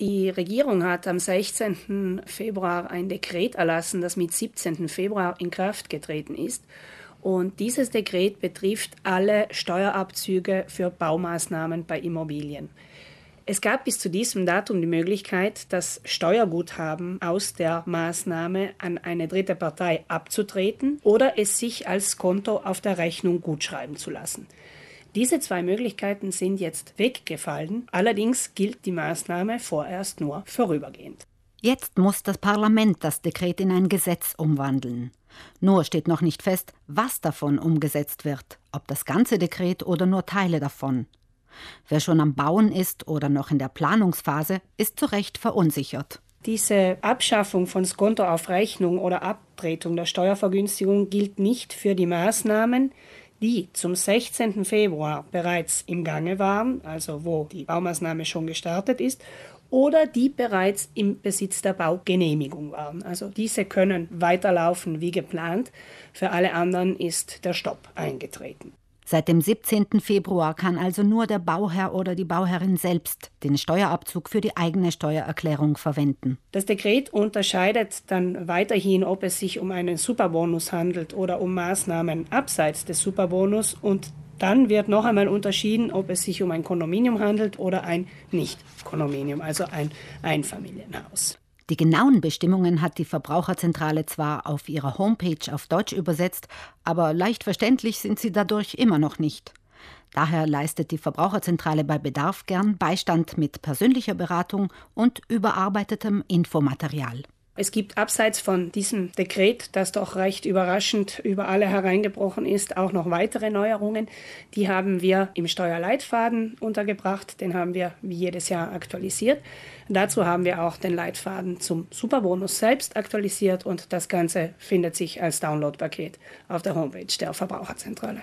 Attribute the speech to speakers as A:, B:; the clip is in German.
A: Die Regierung hat am 16. Februar ein Dekret erlassen, das mit 17. Februar in Kraft getreten ist. Und dieses Dekret betrifft alle Steuerabzüge für Baumaßnahmen bei Immobilien. Es gab bis zu diesem Datum die Möglichkeit, das Steuerguthaben aus der Maßnahme an eine dritte Partei abzutreten oder es sich als Konto auf der Rechnung gutschreiben zu lassen. Diese zwei Möglichkeiten sind jetzt weggefallen. Allerdings gilt die Maßnahme vorerst nur vorübergehend.
B: Jetzt muss das Parlament das Dekret in ein Gesetz umwandeln. Nur steht noch nicht fest, was davon umgesetzt wird, ob das ganze Dekret oder nur Teile davon. Wer schon am Bauen ist oder noch in der Planungsphase, ist zu Recht verunsichert.
A: Diese Abschaffung von Skonto auf Rechnung oder Abtretung der Steuervergünstigung gilt nicht für die Maßnahmen, die zum 16. Februar bereits im Gange waren, also wo die Baumaßnahme schon gestartet ist, oder die bereits im Besitz der Baugenehmigung waren. Also diese können weiterlaufen wie geplant. Für alle anderen ist der Stopp eingetreten.
B: Seit dem 17. Februar kann also nur der Bauherr oder die Bauherrin selbst den Steuerabzug für die eigene Steuererklärung verwenden.
A: Das Dekret unterscheidet dann weiterhin, ob es sich um einen Superbonus handelt oder um Maßnahmen abseits des Superbonus und dann wird noch einmal unterschieden, ob es sich um ein Kondominium handelt oder ein Nicht-Kondominium, also ein Einfamilienhaus.
B: Die genauen Bestimmungen hat die Verbraucherzentrale zwar auf ihrer Homepage auf Deutsch übersetzt, aber leicht verständlich sind sie dadurch immer noch nicht. Daher leistet die Verbraucherzentrale bei Bedarf gern Beistand mit persönlicher Beratung und überarbeitetem Infomaterial.
A: Es gibt abseits von diesem Dekret, das doch recht überraschend über alle hereingebrochen ist, auch noch weitere Neuerungen. Die haben wir im Steuerleitfaden untergebracht. Den haben wir wie jedes Jahr aktualisiert. Dazu haben wir auch den Leitfaden zum Superbonus selbst aktualisiert und das Ganze findet sich als Downloadpaket auf der Homepage der Verbraucherzentrale.